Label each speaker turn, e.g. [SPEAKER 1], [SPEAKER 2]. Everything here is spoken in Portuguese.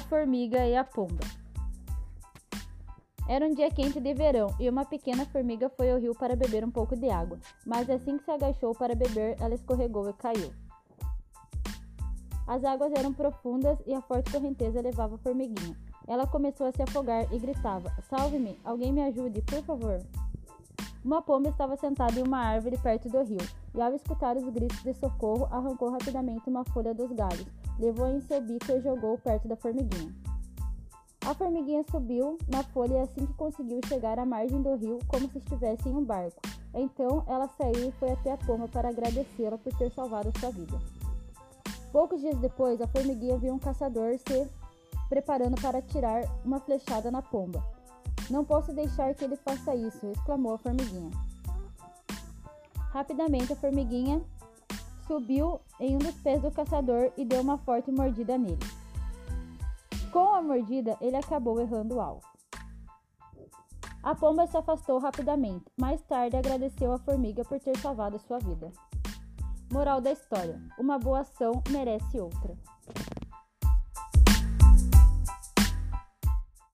[SPEAKER 1] formiga e a pomba. Era um dia quente de verão e uma pequena formiga foi ao rio para beber um pouco de água, mas assim que se agachou para beber, ela escorregou e caiu. As águas eram profundas e a forte correnteza levava a formiguinha. Ela começou a se afogar e gritava: Salve-me! Alguém me ajude, por favor! Uma pomba estava sentada em uma árvore perto do rio, e ao escutar os gritos de socorro, arrancou rapidamente uma folha dos galhos, levou em seu bico e jogou perto da formiguinha. A formiguinha subiu na folha assim que conseguiu chegar à margem do rio, como se estivesse em um barco. Então ela saiu e foi até a pomba para agradecê-la por ter salvado sua vida. Poucos dias depois, a formiguinha viu um caçador se preparando para tirar uma flechada na pomba. Não posso deixar que ele faça isso, exclamou a formiguinha. Rapidamente, a formiguinha subiu em um dos pés do caçador e deu uma forte mordida nele. Com a mordida, ele acabou errando o alvo. A pomba se afastou rapidamente. Mais tarde, agradeceu a formiga por ter salvado sua vida. Moral da história: uma boa ação merece outra.